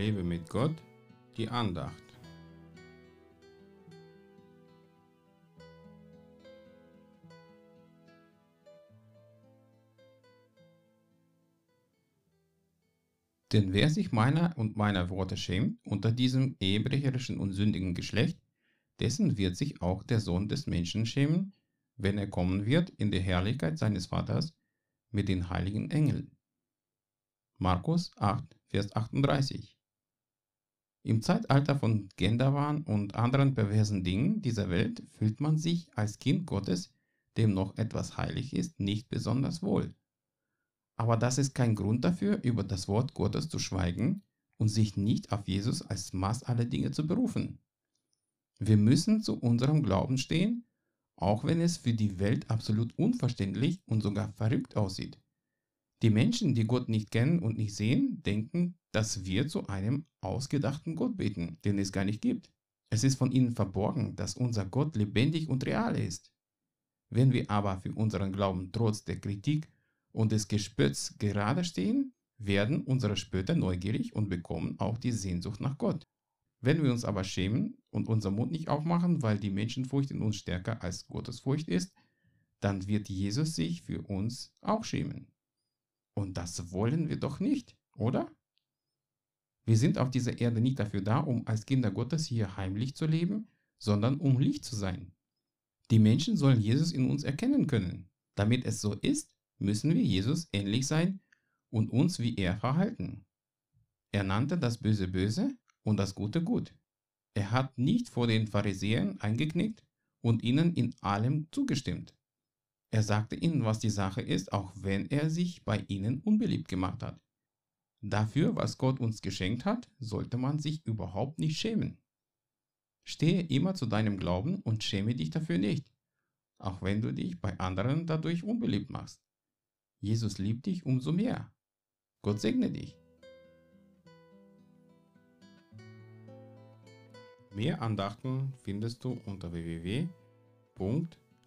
Lebe mit Gott, die Andacht. Denn wer sich meiner und meiner Worte schämt unter diesem ehebrecherischen und sündigen Geschlecht, dessen wird sich auch der Sohn des Menschen schämen, wenn er kommen wird in der Herrlichkeit seines Vaters mit den heiligen Engeln. Markus 8, Vers 38 Im Zeitalter von Genderwahn und anderen perversen Dingen dieser Welt fühlt man sich als Kind Gottes, dem noch etwas heilig ist, nicht besonders wohl. Aber das ist kein Grund dafür, über das Wort Gottes zu schweigen und sich nicht auf Jesus als Maß aller Dinge zu berufen. Wir müssen zu unserem Glauben stehen, auch wenn es für die Welt absolut unverständlich und sogar verrückt aussieht. Die Menschen, die Gott nicht kennen und nicht sehen, denken, dass wir zu einem ausgedachten Gott beten, den es gar nicht gibt. Es ist von ihnen verborgen, dass unser Gott lebendig und real ist. Wenn wir aber für unseren Glauben trotz der Kritik und des Gespötts gerade stehen, werden unsere Spötter neugierig und bekommen auch die Sehnsucht nach Gott. Wenn wir uns aber schämen und unseren Mund nicht aufmachen, weil die Menschenfurcht in uns stärker als Gottesfurcht ist, dann wird Jesus sich für uns auch schämen. Und das wollen wir doch nicht, oder? Wir sind auf dieser Erde nicht dafür da, um als Kinder Gottes hier heimlich zu leben, sondern um Licht zu sein. Die Menschen sollen Jesus in uns erkennen können. Damit es so ist, müssen wir Jesus ähnlich sein und uns wie er verhalten. Er nannte das Böse böse und das Gute gut. Er hat nicht vor den Pharisäern eingeknickt und ihnen in allem zugestimmt. Er sagte ihnen, was die Sache ist, auch wenn er sich bei ihnen unbeliebt gemacht hat. Dafür, was Gott uns geschenkt hat, sollte man sich überhaupt nicht schämen. Stehe immer zu deinem Glauben und schäme dich dafür nicht, auch wenn du dich bei anderen dadurch unbeliebt machst. Jesus liebt dich umso mehr. Gott segne dich. Mehr Andachten findest du unter